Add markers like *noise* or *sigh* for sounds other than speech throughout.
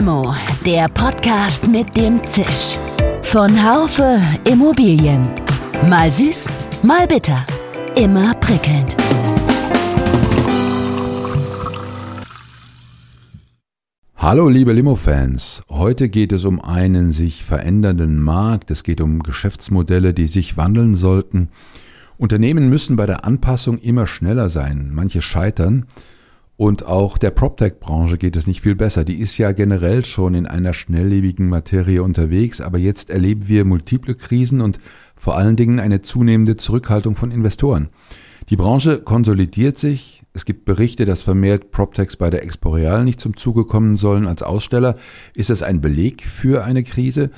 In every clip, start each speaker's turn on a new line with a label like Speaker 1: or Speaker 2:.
Speaker 1: Limo, der Podcast mit dem Zisch. Von Haufe Immobilien. Mal süß, mal bitter. Immer prickelnd.
Speaker 2: Hallo liebe Limo-Fans, heute geht es um einen sich verändernden Markt, es geht um Geschäftsmodelle, die sich wandeln sollten. Unternehmen müssen bei der Anpassung immer schneller sein, manche scheitern und auch der PropTech-Branche geht es nicht viel besser. Die ist ja generell schon in einer schnelllebigen Materie unterwegs, aber jetzt erleben wir multiple Krisen und vor allen Dingen eine zunehmende Zurückhaltung von Investoren. Die Branche konsolidiert sich. Es gibt Berichte, dass vermehrt PropTechs bei der Exporeal nicht zum Zuge kommen sollen als Aussteller. Ist das ein Beleg für eine Krise?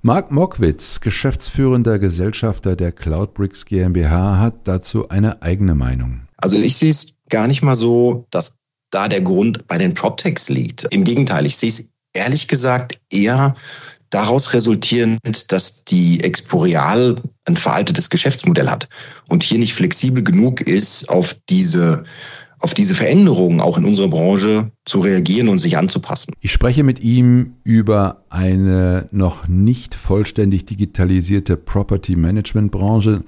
Speaker 2: Marc Mockwitz, geschäftsführender Gesellschafter der Cloudbricks GmbH, hat dazu eine eigene Meinung.
Speaker 3: Also ich sehe es gar nicht mal so, dass da der Grund bei den PropTechs liegt. Im Gegenteil, ich sehe es ehrlich gesagt eher daraus resultierend, dass die Exporeal ein veraltetes Geschäftsmodell hat und hier nicht flexibel genug ist, auf diese auf diese Veränderungen auch in unserer Branche zu reagieren und sich anzupassen.
Speaker 2: Ich spreche mit ihm über eine noch nicht vollständig digitalisierte Property Management Branche,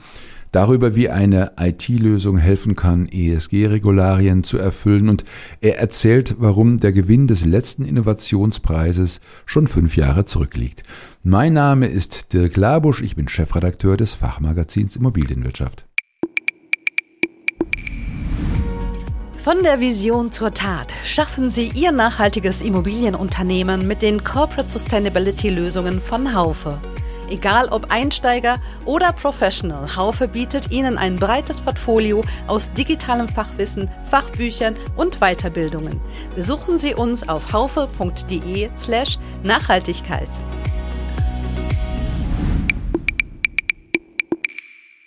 Speaker 2: darüber, wie eine IT-Lösung helfen kann, ESG-Regularien zu erfüllen und er erzählt, warum der Gewinn des letzten Innovationspreises schon fünf Jahre zurückliegt. Mein Name ist Dirk Labusch, ich bin Chefredakteur des Fachmagazins Immobilienwirtschaft.
Speaker 1: Von der Vision zur Tat schaffen Sie Ihr nachhaltiges Immobilienunternehmen mit den Corporate Sustainability Lösungen von Haufe. Egal ob Einsteiger oder Professional, Haufe bietet Ihnen ein breites Portfolio aus digitalem Fachwissen, Fachbüchern und Weiterbildungen. Besuchen Sie uns auf haufe.de slash Nachhaltigkeit.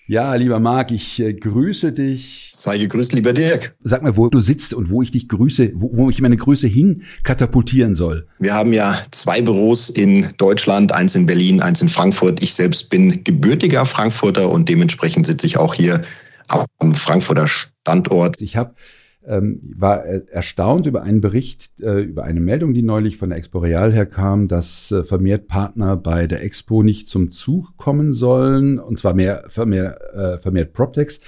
Speaker 2: Ja, lieber Marc, ich äh, grüße dich.
Speaker 3: Sei gegrüßt, lieber Dirk.
Speaker 2: Sag mal, wo du sitzt und wo ich dich grüße, wo, wo ich meine Grüße hin katapultieren soll.
Speaker 3: Wir haben ja zwei Büros in Deutschland, eins in Berlin, eins in Frankfurt. Ich selbst bin gebürtiger Frankfurter und dementsprechend sitze ich auch hier am Frankfurter Standort.
Speaker 2: Ich habe ähm, war erstaunt über einen Bericht, äh, über eine Meldung, die neulich von der Expo Real herkam, dass äh, vermehrt Partner bei der Expo nicht zum Zug kommen sollen, und zwar mehr, vermehrt, äh, vermehrt PropTechs.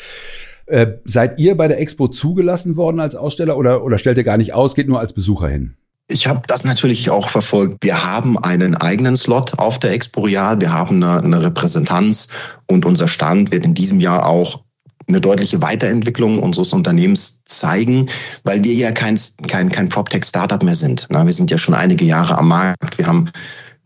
Speaker 2: Äh, seid ihr bei der Expo zugelassen worden als Aussteller oder, oder stellt ihr gar nicht aus, geht nur als Besucher hin?
Speaker 3: Ich habe das natürlich auch verfolgt. Wir haben einen eigenen Slot auf der Expo Real. Wir haben eine, eine Repräsentanz und unser Stand wird in diesem Jahr auch eine deutliche Weiterentwicklung unseres Unternehmens zeigen, weil wir ja kein, kein, kein PropTech-Startup mehr sind. Wir sind ja schon einige Jahre am Markt. Wir haben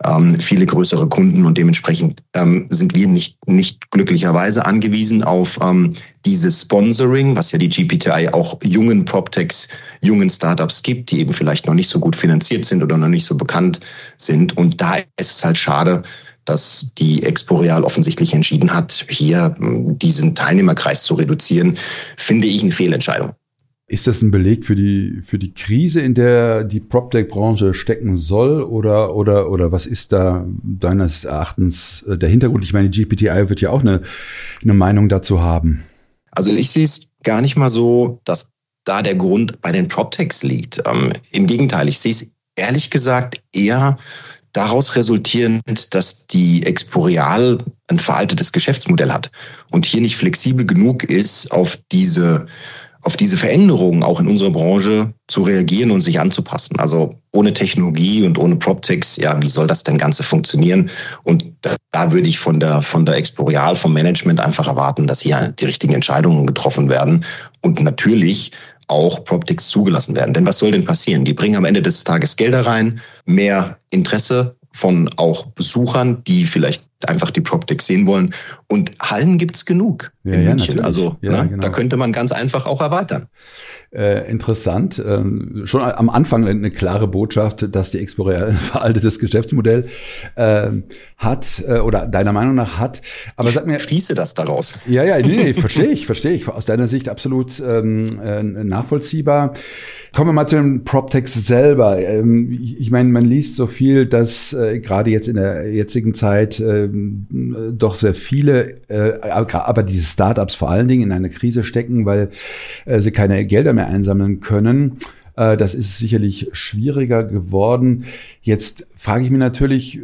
Speaker 3: ähm, viele größere Kunden und dementsprechend ähm, sind wir nicht, nicht glücklicherweise angewiesen auf ähm, dieses Sponsoring, was ja die GPTI auch jungen PropTechs, jungen Startups gibt, die eben vielleicht noch nicht so gut finanziert sind oder noch nicht so bekannt sind. Und da ist es halt schade, dass die Expo Real offensichtlich entschieden hat, hier hm, diesen Teilnehmerkreis zu reduzieren, finde ich eine Fehlentscheidung.
Speaker 2: Ist das ein Beleg für die, für die Krise, in der die PropTech-Branche stecken soll? Oder, oder, oder was ist da deines Erachtens äh, der Hintergrund? Ich meine, GPTI wird ja auch eine, eine Meinung dazu haben.
Speaker 3: Also ich sehe es gar nicht mal so, dass da der Grund bei den PropTechs liegt. Ähm, Im Gegenteil, ich sehe es ehrlich gesagt eher daraus resultierend, dass die Exporeal ein veraltetes Geschäftsmodell hat und hier nicht flexibel genug ist, auf diese auf diese Veränderungen auch in unserer Branche zu reagieren und sich anzupassen. Also ohne Technologie und ohne PropTechs, ja, wie soll das denn Ganze funktionieren? Und da, da würde ich von der, von der Explorial, vom Management einfach erwarten, dass hier die richtigen Entscheidungen getroffen werden und natürlich auch PropTechs zugelassen werden. Denn was soll denn passieren? Die bringen am Ende des Tages Gelder rein, mehr Interesse von auch Besuchern, die vielleicht einfach die PropTech sehen wollen. Und Hallen gibt's genug ja, in ja, München. Natürlich. Also ja, ne, genau. da könnte man ganz einfach auch erweitern.
Speaker 2: Äh, interessant. Ähm, schon am Anfang eine klare Botschaft, dass die Expo ein veraltetes Geschäftsmodell äh, hat äh, oder deiner Meinung nach hat. Aber sag mir.
Speaker 3: Schließe das daraus.
Speaker 2: Ja, ja, nee, nee *laughs* verstehe ich, verstehe ich. Aus deiner Sicht absolut ähm, äh, nachvollziehbar. Kommen wir mal zu den PropTechs selber. Ähm, ich, meine, man liest so viel, dass äh, gerade jetzt in der jetzigen Zeit äh, doch sehr viele, äh, aber diese Startups vor allen Dingen in einer Krise stecken, weil äh, sie keine Gelder mehr einsammeln können. Äh, das ist sicherlich schwieriger geworden. Jetzt frage ich mich natürlich,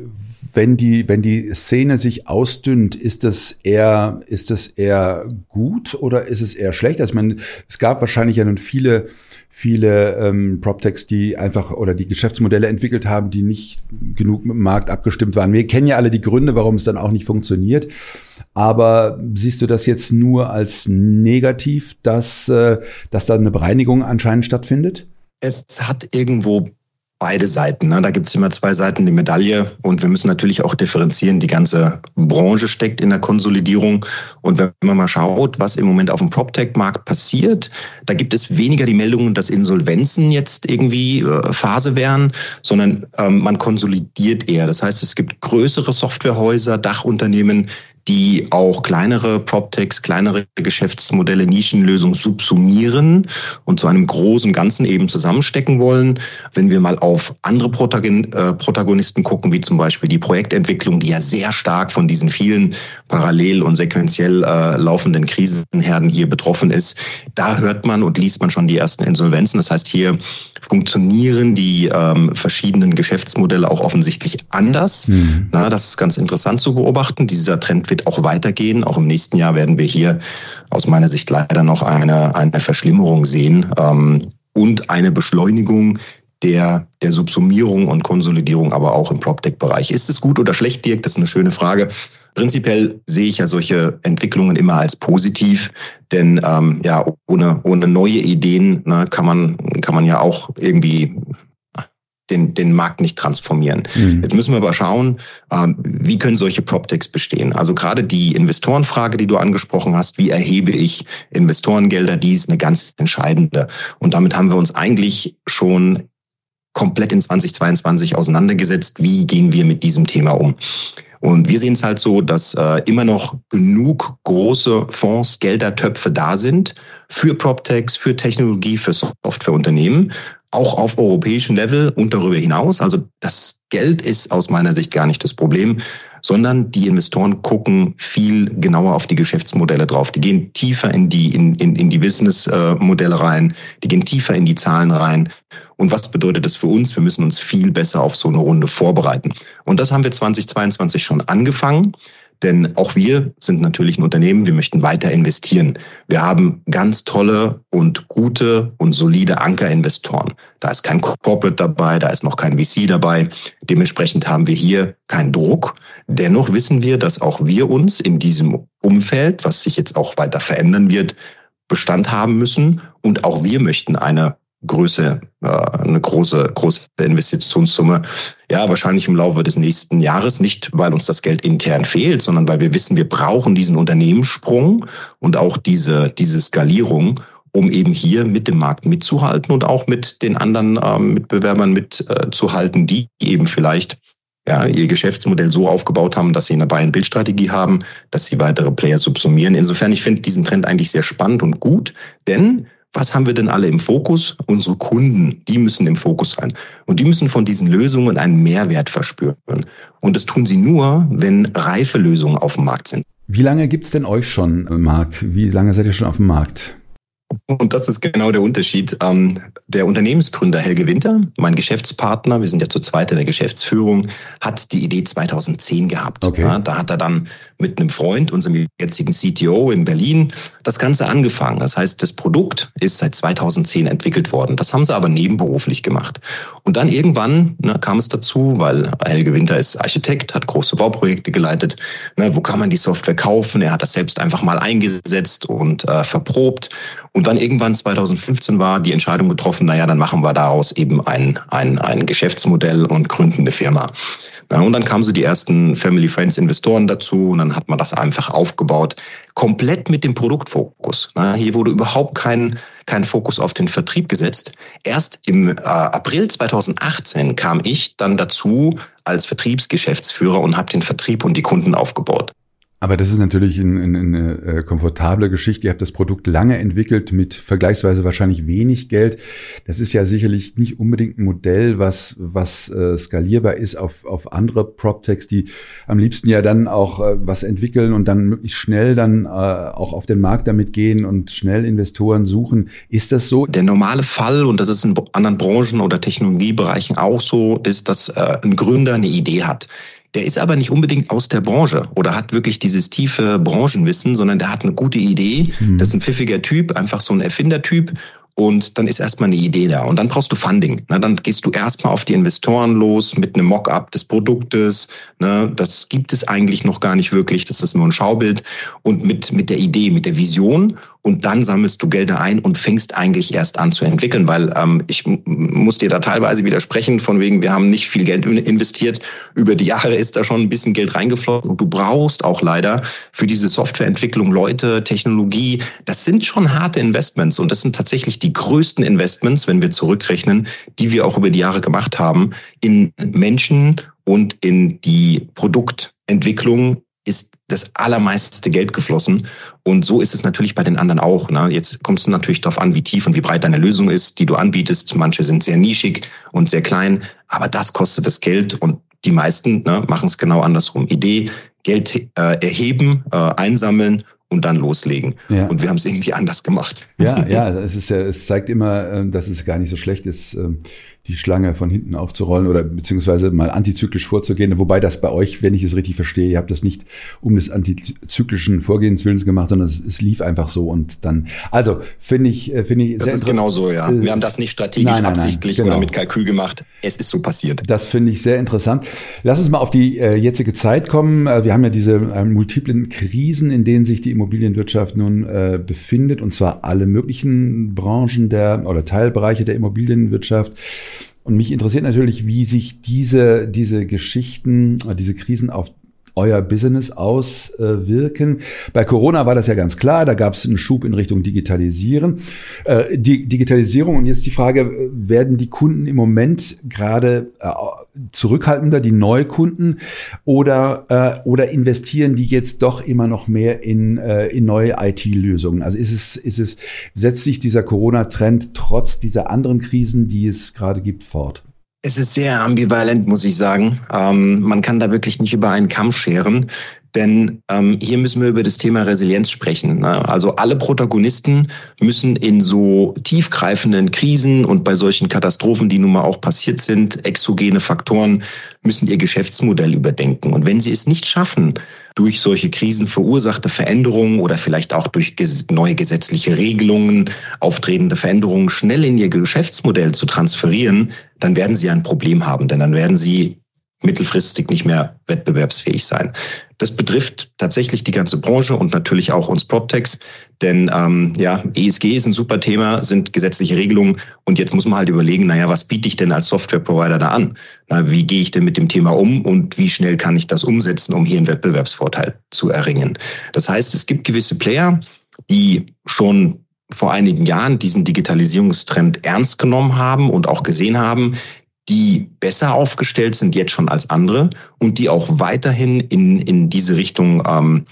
Speaker 2: wenn die, wenn die Szene sich ausdünnt, ist das eher, ist das eher gut oder ist es eher schlecht? Also ich es gab wahrscheinlich ja nun viele, viele ähm, PropTechs, die einfach oder die Geschäftsmodelle entwickelt haben, die nicht genug mit dem Markt abgestimmt waren. Wir kennen ja alle die Gründe, warum es dann auch nicht funktioniert. Aber siehst du das jetzt nur als negativ, dass, äh, dass da eine Bereinigung anscheinend stattfindet?
Speaker 3: Es hat irgendwo beide Seiten. Ne? Da gibt es immer zwei Seiten die Medaille und wir müssen natürlich auch differenzieren. Die ganze Branche steckt in der Konsolidierung und wenn man mal schaut, was im Moment auf dem PropTech-Markt passiert, da gibt es weniger die Meldungen, dass Insolvenzen jetzt irgendwie äh, Phase wären, sondern ähm, man konsolidiert eher. Das heißt, es gibt größere Softwarehäuser, Dachunternehmen, die auch kleinere PropTechs, kleinere Geschäftsmodelle, Nischenlösungen subsumieren und zu einem großen Ganzen eben zusammenstecken wollen. Wenn wir mal auf andere äh, Protagonisten gucken, wie zum Beispiel die Projektentwicklung, die ja sehr stark von diesen vielen parallel und sequenziell äh, laufenden Krisenherden hier betroffen ist, da hört man und liest man schon die ersten Insolvenzen. Das heißt, hier funktionieren die ähm, verschiedenen Geschäftsmodelle auch offensichtlich anders. Mhm. Na, das ist ganz interessant zu beobachten. Dieser Trend wird auch weitergehen. Auch im nächsten Jahr werden wir hier aus meiner Sicht leider noch eine, eine Verschlimmerung sehen ähm, und eine Beschleunigung der, der Subsumierung und Konsolidierung, aber auch im PropTech-Bereich. Ist es gut oder schlecht, Dirk? Das ist eine schöne Frage. Prinzipiell sehe ich ja solche Entwicklungen immer als positiv, denn ähm, ja, ohne, ohne neue Ideen ne, kann, man, kann man ja auch irgendwie den, den Markt nicht transformieren. Mhm. Jetzt müssen wir aber schauen, ähm, wie können solche PropTechs bestehen? Also gerade die Investorenfrage, die du angesprochen hast, wie erhebe ich Investorengelder, die ist eine ganz entscheidende. Und damit haben wir uns eigentlich schon komplett in 2022 auseinandergesetzt, wie gehen wir mit diesem Thema um. Und wir sehen es halt so, dass äh, immer noch genug große Fonds, Geldertöpfe da sind für PropTechs, für Technologie, für Softwareunternehmen, auch auf europäischem Level und darüber hinaus. Also das Geld ist aus meiner Sicht gar nicht das Problem, sondern die Investoren gucken viel genauer auf die Geschäftsmodelle drauf. Die gehen tiefer in die, in, in, in die Businessmodelle rein, die gehen tiefer in die Zahlen rein. Und was bedeutet das für uns? Wir müssen uns viel besser auf so eine Runde vorbereiten. Und das haben wir 2022 schon angefangen. Denn auch wir sind natürlich ein Unternehmen, wir möchten weiter investieren. Wir haben ganz tolle und gute und solide Ankerinvestoren. Da ist kein Corporate dabei, da ist noch kein VC dabei. Dementsprechend haben wir hier keinen Druck. Dennoch wissen wir, dass auch wir uns in diesem Umfeld, was sich jetzt auch weiter verändern wird, Bestand haben müssen. Und auch wir möchten eine Größe, äh, eine große, große Investitionssumme. Ja, wahrscheinlich im Laufe des nächsten Jahres. Nicht, weil uns das Geld intern fehlt, sondern weil wir wissen, wir brauchen diesen Unternehmenssprung und auch diese, diese Skalierung, um eben hier mit dem Markt mitzuhalten und auch mit den anderen ähm, Mitbewerbern mitzuhalten, äh, die eben vielleicht ja, ihr Geschäftsmodell so aufgebaut haben, dass sie eine Buy-and-Build-Strategie haben, dass sie weitere Player subsumieren. Insofern, ich finde diesen Trend eigentlich sehr spannend und gut, denn was haben wir denn alle im Fokus? Unsere Kunden, die müssen im Fokus sein. Und die müssen von diesen Lösungen einen Mehrwert verspüren. Und das tun sie nur, wenn reife Lösungen auf dem Markt sind.
Speaker 2: Wie lange gibt's denn euch schon, Marc? Wie lange seid ihr schon auf dem Markt?
Speaker 3: Und das ist genau der Unterschied. Ähm, der Unternehmensgründer Helge Winter, mein Geschäftspartner, wir sind ja zu zweit in der Geschäftsführung, hat die Idee 2010 gehabt. Okay. Da hat er dann mit einem Freund, unserem jetzigen CTO in Berlin, das Ganze angefangen. Das heißt, das Produkt ist seit 2010 entwickelt worden. Das haben sie aber nebenberuflich gemacht. Und dann irgendwann ne, kam es dazu, weil Helge Winter ist Architekt, hat große Bauprojekte geleitet. Ne, wo kann man die Software kaufen? Er hat das selbst einfach mal eingesetzt und äh, verprobt. Und dann irgendwann 2015 war die Entscheidung getroffen, naja, dann machen wir daraus eben ein, ein, ein Geschäftsmodell und gründen eine Firma. Und dann kamen so die ersten Family Friends Investoren dazu und dann hat man das einfach aufgebaut, komplett mit dem Produktfokus. Na, hier wurde überhaupt kein, kein Fokus auf den Vertrieb gesetzt. Erst im äh, April 2018 kam ich dann dazu als Vertriebsgeschäftsführer und habe den Vertrieb und die Kunden aufgebaut.
Speaker 2: Aber das ist natürlich ein, ein, eine äh, komfortable Geschichte. Ihr habt das Produkt lange entwickelt mit vergleichsweise wahrscheinlich wenig Geld. Das ist ja sicherlich nicht unbedingt ein Modell, was, was äh, skalierbar ist auf, auf andere PropTechs, die am liebsten ja dann auch äh, was entwickeln und dann möglichst schnell dann äh, auch auf den Markt damit gehen und schnell Investoren suchen. Ist das so?
Speaker 3: Der normale Fall, und das ist in anderen Branchen oder Technologiebereichen auch so, ist, dass äh, ein Gründer eine Idee hat der ist aber nicht unbedingt aus der Branche oder hat wirklich dieses tiefe Branchenwissen, sondern der hat eine gute Idee. Mhm. Das ist ein pfiffiger Typ, einfach so ein Erfindertyp. Und dann ist erstmal eine Idee da. Und dann brauchst du Funding. Na, dann gehst du erstmal auf die Investoren los mit einem Mock-up des Produktes. Ne, das gibt es eigentlich noch gar nicht wirklich. Das ist nur ein Schaubild. Und mit, mit der Idee, mit der Vision und dann sammelst du Gelder ein und fängst eigentlich erst an zu entwickeln, weil ähm, ich muss dir da teilweise widersprechen, von wegen, wir haben nicht viel Geld investiert. Über die Jahre ist da schon ein bisschen Geld reingeflossen und du brauchst auch leider für diese Softwareentwicklung Leute, Technologie. Das sind schon harte Investments und das sind tatsächlich die größten Investments, wenn wir zurückrechnen, die wir auch über die Jahre gemacht haben, in Menschen und in die Produktentwicklung ist das allermeiste Geld geflossen. Und so ist es natürlich bei den anderen auch. Ne? Jetzt kommst du natürlich darauf an, wie tief und wie breit deine Lösung ist, die du anbietest. Manche sind sehr nischig und sehr klein, aber das kostet das Geld und die meisten ne, machen es genau andersrum. Idee, Geld äh, erheben, äh, einsammeln und dann loslegen. Ja. Und wir haben es irgendwie anders gemacht.
Speaker 2: Ja, ja, *laughs* es ist ja, es zeigt immer, äh, dass es gar nicht so schlecht ist, ähm, die Schlange von hinten aufzurollen oder beziehungsweise mal antizyklisch vorzugehen. Wobei das bei euch, wenn ich es richtig verstehe, ihr habt das nicht um des antizyklischen Vorgehenswillens gemacht, sondern es, es lief einfach so und dann. Also finde ich, äh, finde ich.
Speaker 3: Das ist genau so, ja. Wir haben das nicht strategisch nein, nein, absichtlich nein, genau. oder mit Kalkül gemacht. Es ist so passiert.
Speaker 2: Das finde ich sehr interessant. Lass uns mal auf die äh, jetzige Zeit kommen. Äh, wir haben ja diese äh, multiplen Krisen, in denen sich die Immobilienwirtschaft nun äh, befindet, und zwar alle möglichen Branchen der oder Teilbereiche der Immobilienwirtschaft. Und mich interessiert natürlich, wie sich diese, diese Geschichten, diese Krisen auf euer Business auswirken. Bei Corona war das ja ganz klar, da gab es einen Schub in Richtung Digitalisieren. Äh, die Digitalisierung und jetzt die Frage, werden die Kunden im Moment gerade äh, zurückhaltender, die Neukunden, oder, äh, oder investieren die jetzt doch immer noch mehr in, in neue IT-Lösungen? Also ist es, ist es, setzt sich dieser Corona-Trend trotz dieser anderen Krisen, die es gerade gibt, fort?
Speaker 3: Es ist sehr ambivalent, muss ich sagen. Ähm, man kann da wirklich nicht über einen Kampf scheren. Denn ähm, hier müssen wir über das Thema Resilienz sprechen. Ne? Also alle Protagonisten müssen in so tiefgreifenden Krisen und bei solchen Katastrophen, die nun mal auch passiert sind, exogene Faktoren, müssen ihr Geschäftsmodell überdenken. Und wenn sie es nicht schaffen, durch solche Krisen verursachte Veränderungen oder vielleicht auch durch neue gesetzliche Regelungen auftretende Veränderungen schnell in ihr Geschäftsmodell zu transferieren, dann werden sie ein Problem haben, denn dann werden sie mittelfristig nicht mehr wettbewerbsfähig sein. Das betrifft tatsächlich die ganze Branche und natürlich auch uns PropTechs, denn ähm, ja, ESG ist ein super Thema, sind gesetzliche Regelungen und jetzt muss man halt überlegen, naja, was biete ich denn als Software-Provider da an? Na, wie gehe ich denn mit dem Thema um und wie schnell kann ich das umsetzen, um hier einen Wettbewerbsvorteil zu erringen? Das heißt, es gibt gewisse Player, die schon vor einigen Jahren diesen Digitalisierungstrend ernst genommen haben und auch gesehen haben, die besser aufgestellt sind jetzt schon als andere und die auch weiterhin in, in diese Richtung ähm,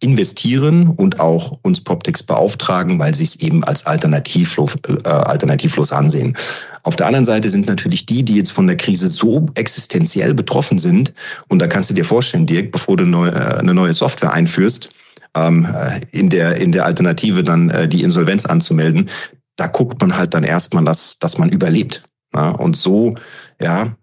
Speaker 3: investieren und auch uns PropTechs beauftragen, weil sie es eben als alternativlos, äh, alternativlos ansehen. Auf der anderen Seite sind natürlich die, die jetzt von der Krise so existenziell betroffen sind, und da kannst du dir vorstellen, Dirk, bevor du neu, äh, eine neue Software einführst, ähm, äh, in, der, in der Alternative dann äh, die Insolvenz anzumelden, da guckt man halt dann erstmal, dass, dass man überlebt. Ja, und so, ja,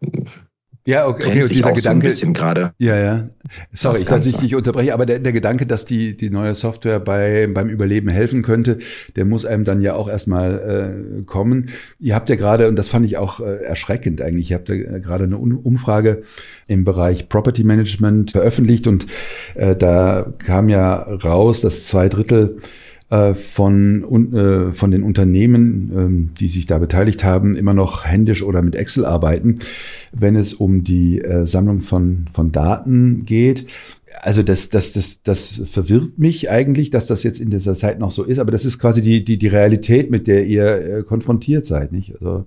Speaker 2: ja, okay, okay.
Speaker 3: und dieser Gedanke, so ein bisschen gerade.
Speaker 2: Ja, ja. Sorry, ich kann dich nicht unterbrechen, aber der, der Gedanke, dass die, die neue Software bei, beim Überleben helfen könnte, der muss einem dann ja auch erstmal äh, kommen. Ihr habt ja gerade, und das fand ich auch äh, erschreckend eigentlich, ihr habt ja gerade eine Umfrage im Bereich Property Management veröffentlicht und äh, da kam ja raus, dass zwei Drittel äh, von, äh, von den Unternehmen, ähm, die sich da beteiligt haben, immer noch händisch oder mit Excel arbeiten, wenn es um die äh, Sammlung von, von Daten geht. Also das, das, das, das verwirrt mich eigentlich, dass das jetzt in dieser Zeit noch so ist, aber das ist quasi die, die, die Realität, mit der ihr konfrontiert seid, nicht? Also.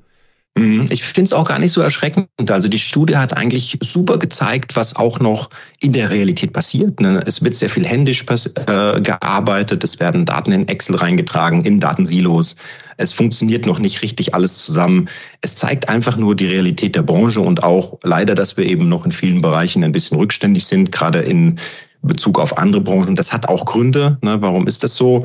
Speaker 3: Ich finde es auch gar nicht so erschreckend. Also die Studie hat eigentlich super gezeigt, was auch noch in der Realität passiert. Ne? Es wird sehr viel händisch äh, gearbeitet, es werden Daten in Excel reingetragen, in Datensilos. Es funktioniert noch nicht richtig alles zusammen. Es zeigt einfach nur die Realität der Branche und auch leider, dass wir eben noch in vielen Bereichen ein bisschen rückständig sind, gerade in Bezug auf andere Branchen. Das hat auch Gründe. Ne? Warum ist das so?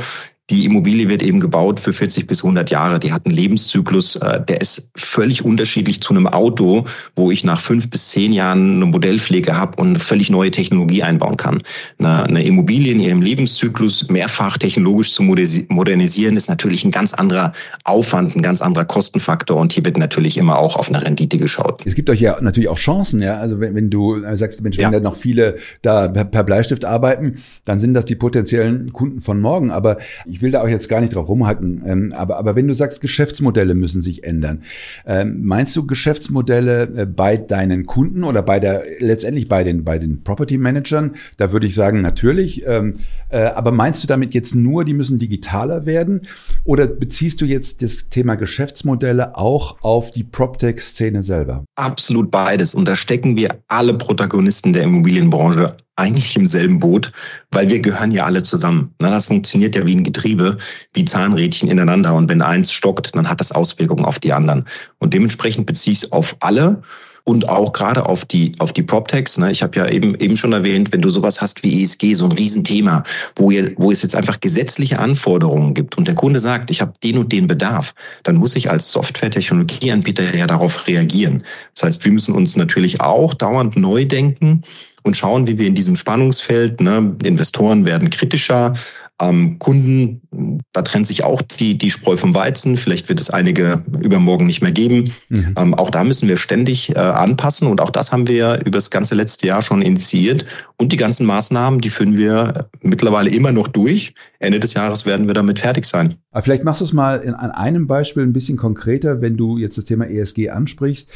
Speaker 3: Die Immobilie wird eben gebaut für 40 bis 100 Jahre. Die hat einen Lebenszyklus, äh, der ist völlig unterschiedlich zu einem Auto, wo ich nach fünf bis zehn Jahren eine Modellpflege habe und eine völlig neue Technologie einbauen kann. Eine Immobilie in ihrem Lebenszyklus mehrfach technologisch zu modernisieren, ist natürlich ein ganz anderer Aufwand, ein ganz anderer Kostenfaktor und hier wird natürlich immer auch auf eine Rendite geschaut.
Speaker 2: Es gibt euch ja natürlich auch Chancen, ja. Also wenn, wenn du sagst, Mensch, wenn ja. da noch viele da per Bleistift arbeiten, dann sind das die potenziellen Kunden von morgen. Aber ich will da auch jetzt gar nicht drauf rumhacken, ähm, aber, aber wenn du sagst, Geschäftsmodelle müssen sich ändern, ähm, meinst du Geschäftsmodelle äh, bei deinen Kunden oder bei der, letztendlich bei den, bei den Property Managern? Da würde ich sagen, natürlich. Ähm, äh, aber meinst du damit jetzt nur, die müssen digitaler werden? Oder beziehst du jetzt das Thema Geschäftsmodelle auch auf die PropTech-Szene selber?
Speaker 3: Absolut beides. Und da stecken wir alle Protagonisten der Immobilienbranche eigentlich im selben Boot, weil wir gehören ja alle zusammen. Na, das funktioniert ja wie ein Getriebe, wie Zahnrädchen ineinander. Und wenn eins stockt, dann hat das Auswirkungen auf die anderen. Und dementsprechend beziehe ich es auf alle und auch gerade auf die auf die PropTechs. Ne? Ich habe ja eben eben schon erwähnt, wenn du sowas hast wie ESG, so ein Riesenthema, wo ihr, wo es jetzt einfach gesetzliche Anforderungen gibt und der Kunde sagt, ich habe den und den Bedarf, dann muss ich als Software-Technologieanbieter ja darauf reagieren. Das heißt, wir müssen uns natürlich auch dauernd neu denken und schauen, wie wir in diesem Spannungsfeld, ne, Investoren werden kritischer, ähm, Kunden, da trennt sich auch die, die Spreu vom Weizen. Vielleicht wird es einige übermorgen nicht mehr geben. Mhm. Ähm, auch da müssen wir ständig äh, anpassen und auch das haben wir über das ganze letzte Jahr schon initiiert. Und die ganzen Maßnahmen, die führen wir mittlerweile immer noch durch. Ende des Jahres werden wir damit fertig sein.
Speaker 2: Aber vielleicht machst du es mal in, an einem Beispiel ein bisschen konkreter, wenn du jetzt das Thema ESG ansprichst.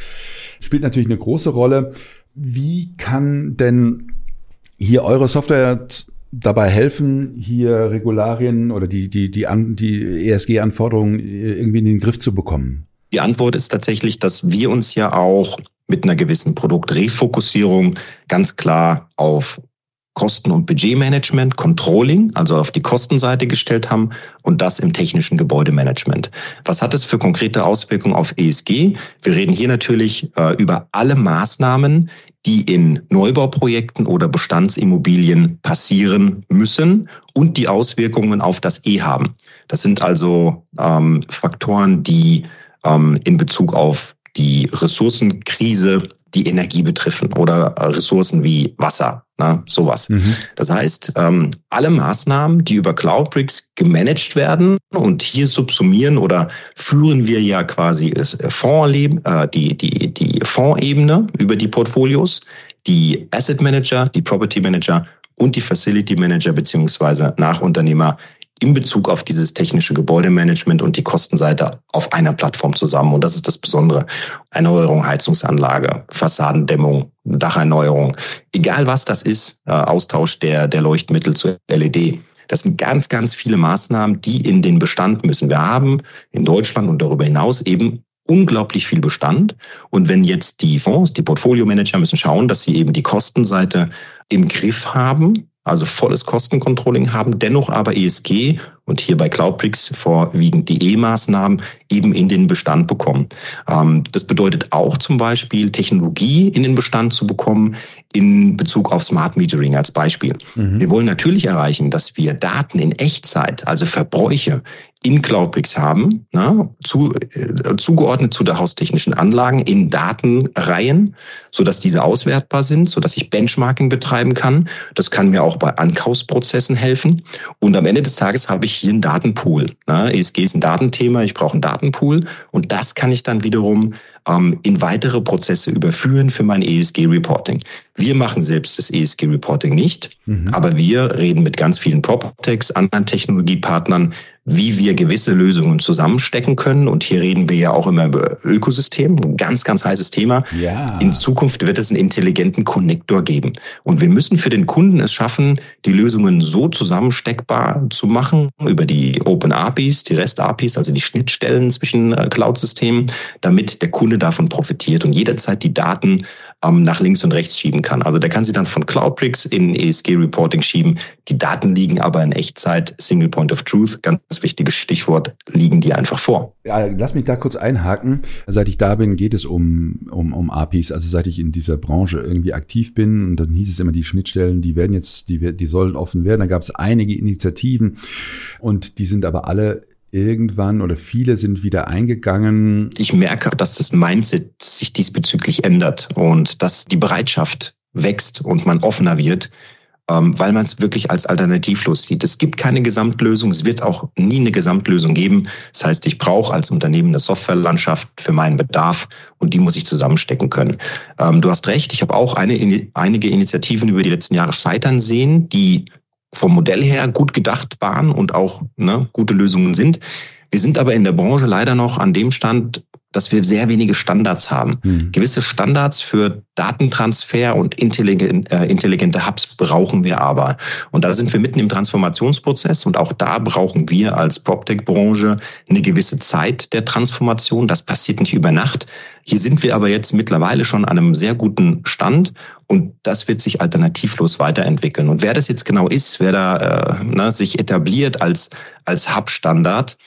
Speaker 2: Spielt natürlich eine große Rolle. Wie kann denn hier eure Software dabei helfen, hier Regularien oder die, die, die, an, die ESG-Anforderungen irgendwie in den Griff zu bekommen?
Speaker 3: Die Antwort ist tatsächlich, dass wir uns ja auch mit einer gewissen Produktrefokussierung ganz klar auf Kosten- und Budgetmanagement, Controlling, also auf die Kostenseite gestellt haben und das im technischen Gebäudemanagement. Was hat es für konkrete Auswirkungen auf ESG? Wir reden hier natürlich äh, über alle Maßnahmen, die in Neubauprojekten oder Bestandsimmobilien passieren müssen und die Auswirkungen auf das E haben. Das sind also ähm, Faktoren, die ähm, in Bezug auf die Ressourcenkrise die Energie betreffen oder äh, Ressourcen wie Wasser, ne, sowas. Mhm. Das heißt, ähm, alle Maßnahmen, die über Cloudbricks gemanagt werden und hier subsumieren oder führen wir ja quasi das Fondsleben, äh, die, die, die Fondsebene über die Portfolios, die Asset Manager, die Property Manager und die Facility Manager beziehungsweise Nachunternehmer in Bezug auf dieses technische Gebäudemanagement und die Kostenseite auf einer Plattform zusammen. Und das ist das Besondere. Erneuerung, Heizungsanlage, Fassadendämmung, Dacherneuerung, egal was das ist, äh, Austausch der, der Leuchtmittel zu LED. Das sind ganz, ganz viele Maßnahmen, die in den Bestand müssen. Wir haben in Deutschland und darüber hinaus eben unglaublich viel Bestand. Und wenn jetzt die Fonds, die Portfolio-Manager müssen schauen, dass sie eben die Kostenseite im Griff haben, also volles Kostencontrolling haben, dennoch aber ESG und hier bei Cloudbricks vorwiegend die E-Maßnahmen eben in den Bestand bekommen. Ähm, das bedeutet auch zum Beispiel Technologie in den Bestand zu bekommen in Bezug auf Smart Metering als Beispiel. Mhm. Wir wollen natürlich erreichen, dass wir Daten in Echtzeit, also Verbräuche in Cloudbricks haben, na, zu, äh, zugeordnet zu der haustechnischen Anlagen in Datenreihen, so dass diese auswertbar sind, so dass ich Benchmarking betreiben kann. Das kann mir auch bei Ankaufsprozessen helfen. Und am Ende des Tages habe ich hier einen Datenpool. Na, ESG ist ein Datenthema, ich brauche einen Datenpool und das kann ich dann wiederum ähm, in weitere Prozesse überführen für mein ESG-Reporting. Wir machen selbst das ESG-Reporting nicht, mhm. aber wir reden mit ganz vielen PropTechs, anderen Technologiepartnern, wie wir gewisse Lösungen zusammenstecken können. Und hier reden wir ja auch immer über Ökosystem, ein ganz, ganz heißes Thema. Ja. In Zukunft wird es einen intelligenten Connector geben. Und wir müssen für den Kunden es schaffen, die Lösungen so zusammensteckbar zu machen über die Open APIs, die REST APIs, also die Schnittstellen zwischen äh, Cloud-Systemen, damit der Kunde davon profitiert und jederzeit die Daten ähm, nach links und rechts schieben kann. Also der kann sie dann von Cloudbricks in ESG-Reporting schieben. Die Daten liegen aber in Echtzeit, Single Point of Truth, ganz wichtiges Stichwort, liegen die einfach vor.
Speaker 2: Ja, lass mich da kurz einhaken. Seit ich da bin, geht es um, um, um APIs. Also seit ich in dieser Branche irgendwie aktiv bin, und dann hieß es immer, die Schnittstellen, die werden jetzt, die, die sollen offen werden. Da gab es einige Initiativen und die sind aber alle irgendwann oder viele sind wieder eingegangen.
Speaker 3: Ich merke, dass das Mindset sich diesbezüglich ändert und dass die Bereitschaft wächst und man offener wird, weil man es wirklich als alternativlos sieht. Es gibt keine Gesamtlösung, es wird auch nie eine Gesamtlösung geben. Das heißt, ich brauche als Unternehmen eine Softwarelandschaft für meinen Bedarf und die muss ich zusammenstecken können. Ähm, du hast recht, ich habe auch eine, einige Initiativen über die letzten Jahre scheitern sehen, die vom Modell her gut gedacht waren und auch ne, gute Lösungen sind. Wir sind aber in der Branche leider noch an dem Stand, dass wir sehr wenige Standards haben. Mhm. Gewisse Standards für Datentransfer und intelligente, äh, intelligente Hubs brauchen wir aber. Und da sind wir mitten im Transformationsprozess und auch da brauchen wir als PropTech-Branche eine gewisse Zeit der Transformation. Das passiert nicht über Nacht. Hier sind wir aber jetzt mittlerweile schon an einem sehr guten Stand und das wird sich alternativlos weiterentwickeln. Und wer das jetzt genau ist, wer da äh, ne, sich etabliert als, als Hub-Standard,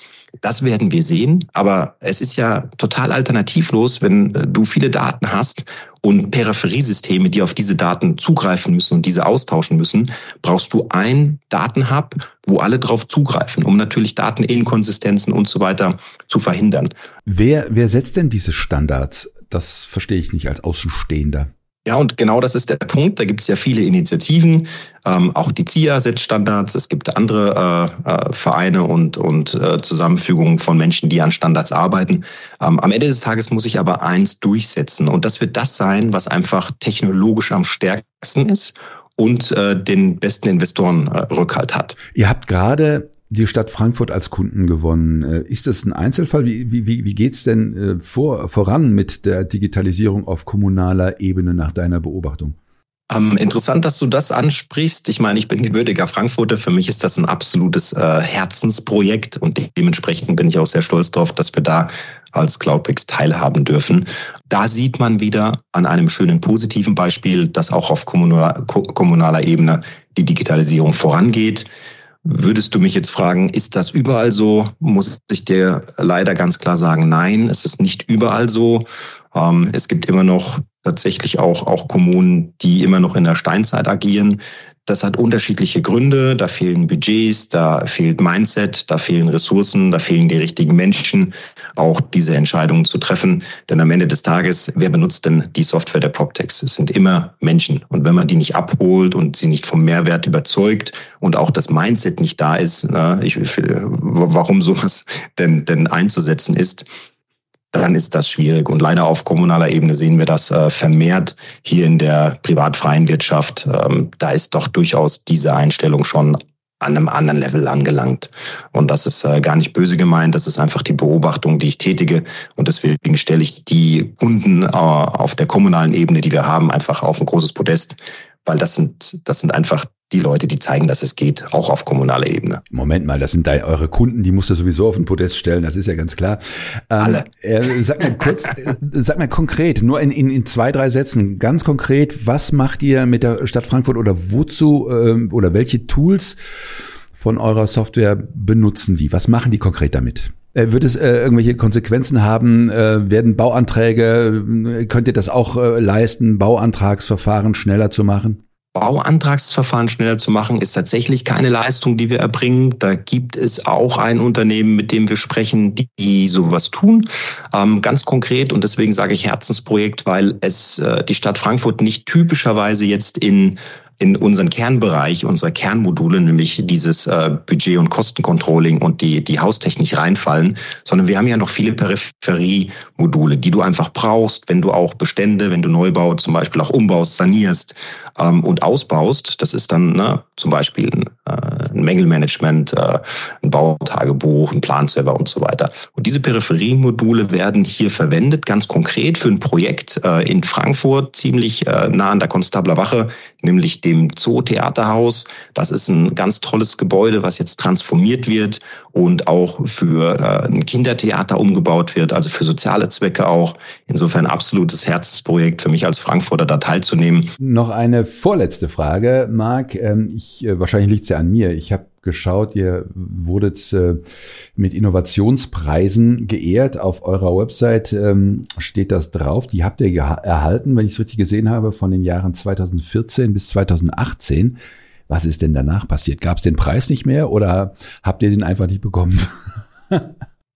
Speaker 3: das werden wir sehen. Aber es ist ja total alternativlos, wenn äh, du viele Daten hast und Peripheriesysteme, die auf diese Daten zugreifen müssen und diese austauschen müssen, brauchst du ein Datenhub, wo alle drauf zugreifen, um natürlich Dateninkonsistenzen und so weiter zu verhindern.
Speaker 2: Wer, wer setzt denn diese Standards? Das verstehe ich nicht als Außenstehender.
Speaker 3: Ja, und genau das ist der Punkt. Da gibt es ja viele Initiativen. Ähm, auch die ZIA setzt Standards. Es gibt andere äh, äh, Vereine und, und äh, Zusammenfügungen von Menschen, die an Standards arbeiten. Ähm, am Ende des Tages muss ich aber eins durchsetzen. Und das wird das sein, was einfach technologisch am stärksten ist und äh, den besten Investoren äh, Rückhalt hat.
Speaker 2: Ihr habt gerade die Stadt Frankfurt als Kunden gewonnen. Äh, ist das ein Einzelfall? Wie, wie, wie geht's denn äh, vor, voran mit der Digitalisierung auf kommunaler Ebene nach deiner Beobachtung?
Speaker 3: Ähm, interessant, dass du das ansprichst. Ich meine, ich bin gebürtiger Frankfurter. Für mich ist das ein absolutes äh, Herzensprojekt und dementsprechend bin ich auch sehr stolz darauf, dass wir da als Cloudbricks teilhaben dürfen. Da sieht man wieder an einem schönen positiven Beispiel, dass auch auf kommunaler, kommunaler Ebene die Digitalisierung vorangeht. Würdest du mich jetzt fragen, ist das überall so? Muss ich dir leider ganz klar sagen, nein, es ist nicht überall so. Ähm, es gibt immer noch tatsächlich auch, auch Kommunen, die immer noch in der Steinzeit agieren. Das hat unterschiedliche Gründe. Da fehlen Budgets, da fehlt Mindset, da fehlen Ressourcen, da fehlen die richtigen Menschen, auch diese Entscheidungen zu treffen. Denn am Ende des Tages, wer benutzt denn die Software der PropTechs? Es sind immer Menschen. Und wenn man die nicht abholt und sie nicht vom Mehrwert überzeugt und auch das Mindset nicht da ist, na, ich, warum sowas denn, denn einzusetzen ist, dann ist das schwierig. Und leider auf kommunaler Ebene sehen wir das äh, vermehrt hier in der privatfreien Wirtschaft. Ähm, da ist doch durchaus diese Einstellung schon an einem anderen Level angelangt. Und das ist äh, gar nicht böse gemeint, das ist einfach die Beobachtung, die ich tätige. Und deswegen stelle ich die Kunden äh, auf der kommunalen Ebene, die wir haben, einfach auf ein großes Podest, weil das sind, das sind einfach die Leute, die zeigen, dass es geht, auch auf kommunaler Ebene.
Speaker 2: Moment mal, das sind da eure Kunden, die musst du sowieso auf den Podest stellen, das ist ja ganz klar. Ähm, Alle. Äh, sag mal kurz, *laughs* äh, sag mal konkret, nur in, in, in zwei, drei Sätzen, ganz konkret, was macht ihr mit der Stadt Frankfurt oder wozu äh, oder welche Tools von eurer Software benutzen die? Was machen die konkret damit? Äh, wird es äh, irgendwelche Konsequenzen haben? Äh, werden Bauanträge, äh, könnt ihr das auch äh, leisten, Bauantragsverfahren schneller zu machen?
Speaker 3: Bauantragsverfahren schneller zu machen, ist tatsächlich keine Leistung, die wir erbringen. Da gibt es auch ein Unternehmen, mit dem wir sprechen, die sowas tun. Ähm, ganz konkret, und deswegen sage ich Herzensprojekt, weil es äh, die Stadt Frankfurt nicht typischerweise jetzt in in unseren Kernbereich, unsere Kernmodule, nämlich dieses äh, Budget- und Kostencontrolling und die, die Haustechnik reinfallen, sondern wir haben ja noch viele Peripheriemodule, die du einfach brauchst, wenn du auch Bestände, wenn du Neubau zum Beispiel auch umbaust, sanierst ähm, und ausbaust. Das ist dann ne, zum Beispiel ein, äh, ein Mängelmanagement, äh, ein Bautagebuch, ein Planserver und so weiter. Und diese Peripheriemodule werden hier verwendet, ganz konkret für ein Projekt äh, in Frankfurt, ziemlich äh, nah an der Konstabler Wache, nämlich dem Zoo-Theaterhaus. Das ist ein ganz tolles Gebäude, was jetzt transformiert wird und auch für äh, ein Kindertheater umgebaut wird, also für soziale Zwecke auch. Insofern absolutes Herzensprojekt für mich als Frankfurter da teilzunehmen.
Speaker 2: Noch eine vorletzte Frage, Marc. Ähm, ich, äh, wahrscheinlich liegt es ja an mir. Ich habe geschaut, ihr wurdet äh, mit Innovationspreisen geehrt. Auf eurer Website ähm, steht das drauf. Die habt ihr erhalten, wenn ich es richtig gesehen habe, von den Jahren 2014 bis 2018. Was ist denn danach passiert? Gab es den Preis nicht mehr oder habt ihr den einfach nicht bekommen? *laughs*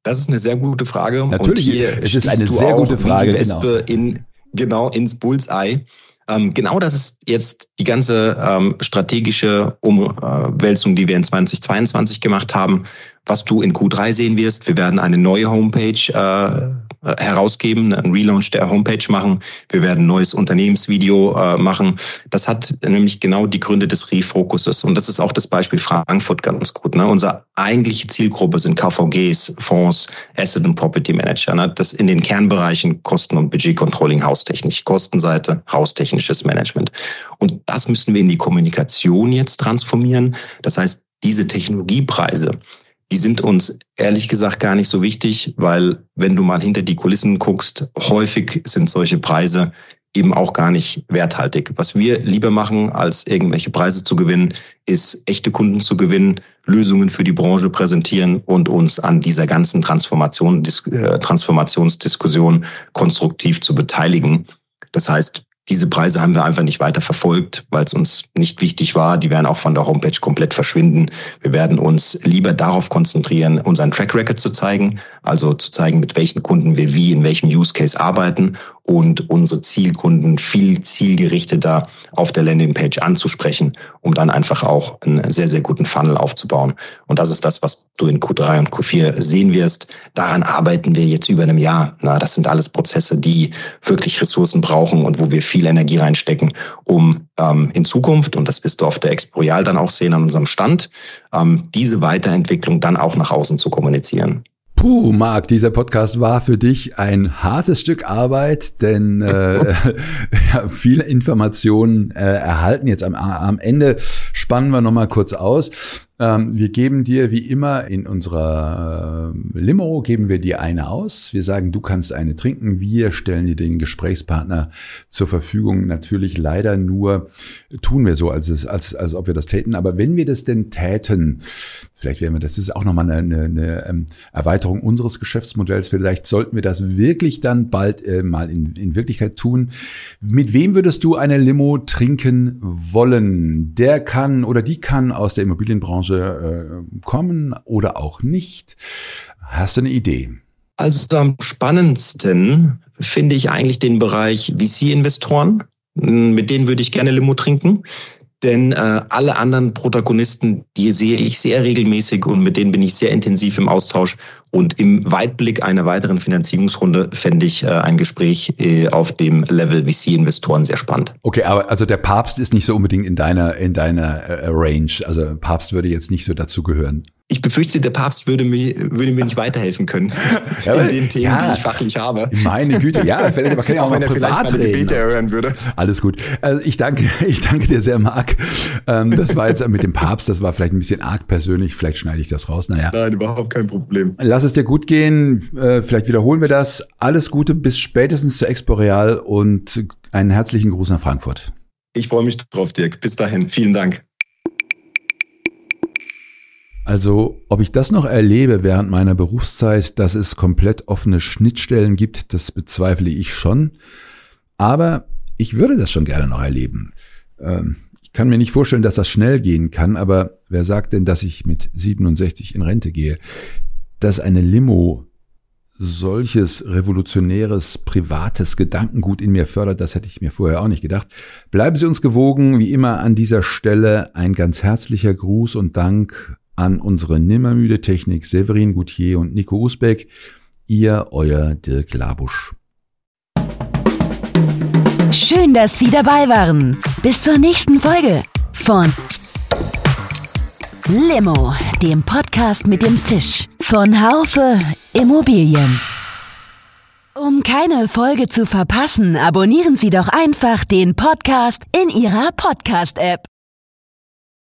Speaker 3: Das ist eine sehr gute Frage.
Speaker 2: Natürlich, es ist eine sehr gute Frage.
Speaker 3: Genau. In, genau ins Bullseye. Ähm, genau das ist jetzt die ganze ähm, strategische Umwälzung, die wir in 2022 gemacht haben, was du in Q3 sehen wirst. Wir werden eine neue Homepage äh, herausgeben, einen Relaunch der Homepage machen. Wir werden ein neues Unternehmensvideo äh, machen. Das hat nämlich genau die Gründe des Refocuses. Und das ist auch das Beispiel Frankfurt ganz gut. Ne? Unsere eigentliche Zielgruppe sind KVGs, Fonds, Asset und Property Manager. Ne? Das in den Kernbereichen Kosten- und Budgetcontrolling, haustechnisch, Kostenseite, haustechnisches Management. Und das müssen wir in die Kommunikation jetzt transformieren. Das heißt, diese Technologiepreise, die sind uns ehrlich gesagt gar nicht so wichtig, weil wenn du mal hinter die Kulissen guckst, häufig sind solche Preise eben auch gar nicht werthaltig. Was wir lieber machen, als irgendwelche Preise zu gewinnen, ist echte Kunden zu gewinnen, Lösungen für die Branche präsentieren und uns an dieser ganzen Transformation, äh, Transformationsdiskussion konstruktiv zu beteiligen. Das heißt, diese Preise haben wir einfach nicht weiter verfolgt, weil es uns nicht wichtig war. Die werden auch von der Homepage komplett verschwinden. Wir werden uns lieber darauf konzentrieren, unseren Track Record zu zeigen, also zu zeigen, mit welchen Kunden wir wie in welchem Use Case arbeiten und unsere Zielkunden viel zielgerichteter auf der Landingpage anzusprechen, um dann einfach auch einen sehr, sehr guten Funnel aufzubauen. Und das ist das, was du in Q3 und Q4 sehen wirst. Daran arbeiten wir jetzt über einem Jahr. Na, das sind alles Prozesse, die wirklich Ressourcen brauchen und wo wir viel Energie reinstecken, um ähm, in Zukunft, und das wirst du auf der Expoial dann auch sehen an unserem Stand, ähm, diese Weiterentwicklung dann auch nach außen zu kommunizieren.
Speaker 2: Puh, Marc, dieser Podcast war für dich ein hartes Stück Arbeit, denn äh, *laughs* ja, viele Informationen äh, erhalten. Jetzt am, am Ende spannen wir nochmal kurz aus. Ähm, wir geben dir wie immer in unserer äh, Limo, geben wir dir eine aus. Wir sagen, du kannst eine trinken. Wir stellen dir den Gesprächspartner zur Verfügung. Natürlich leider nur tun wir so, als, als, als ob wir das täten. Aber wenn wir das denn täten, vielleicht wären wir, das ist auch nochmal eine, eine, eine ähm, Erweiterung unseres Geschäftsmodells. Vielleicht sollten wir das wirklich dann bald äh, mal in, in Wirklichkeit tun. Mit wem würdest du eine Limo trinken wollen? Der kann oder die kann aus der Immobilienbranche Branche äh, kommen oder auch nicht? Hast du eine Idee?
Speaker 3: Also am spannendsten finde ich eigentlich den Bereich VC-Investoren. Mit denen würde ich gerne Limo trinken. Denn äh, alle anderen Protagonisten, die sehe ich sehr regelmäßig und mit denen bin ich sehr intensiv im Austausch. Und im Weitblick einer weiteren Finanzierungsrunde fände ich äh, ein Gespräch äh, auf dem Level VC-Investoren sehr spannend.
Speaker 2: Okay, aber also der Papst ist nicht so unbedingt in deiner in deiner äh, Range. Also Papst würde jetzt nicht so dazu gehören
Speaker 3: ich befürchte, der Papst würde mir, würde mir nicht weiterhelfen können *laughs* ja, in den Themen, ja, die ich fachlich habe.
Speaker 2: Meine Güte, ja, vielleicht, man kann ja *laughs* auch, auch mal privat reden.
Speaker 3: Gebete erhören würde.
Speaker 2: Alles gut. Also ich danke, *laughs* ich danke dir sehr, Marc. Ähm, das war jetzt mit dem Papst, das war vielleicht ein bisschen arg persönlich. Vielleicht schneide ich das raus. Naja.
Speaker 3: Nein, überhaupt kein Problem.
Speaker 2: Lass es dir gut gehen. Äh, vielleicht wiederholen wir das. Alles Gute bis spätestens zur Expo Real und einen herzlichen Gruß nach Frankfurt.
Speaker 3: Ich freue mich drauf, Dirk. Bis dahin. Vielen Dank.
Speaker 2: Also, ob ich das noch erlebe während meiner Berufszeit, dass es komplett offene Schnittstellen gibt, das bezweifle ich schon. Aber ich würde das schon gerne noch erleben. Ähm, ich kann mir nicht vorstellen, dass das schnell gehen kann, aber wer sagt denn, dass ich mit 67 in Rente gehe? Dass eine Limo solches revolutionäres, privates Gedankengut in mir fördert, das hätte ich mir vorher auch nicht gedacht. Bleiben Sie uns gewogen, wie immer an dieser Stelle ein ganz herzlicher Gruß und Dank an unsere nimmermüde Technik Severin Goutier und Nico Usbeck. Ihr, euer Dirk Labusch.
Speaker 4: Schön, dass Sie dabei waren. Bis zur nächsten Folge von Limo, dem Podcast mit dem Zisch von Haufe Immobilien. Um keine Folge zu verpassen, abonnieren Sie doch einfach den Podcast in Ihrer Podcast-App.